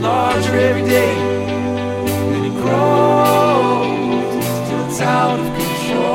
larger every day, and it grows till it's out of control.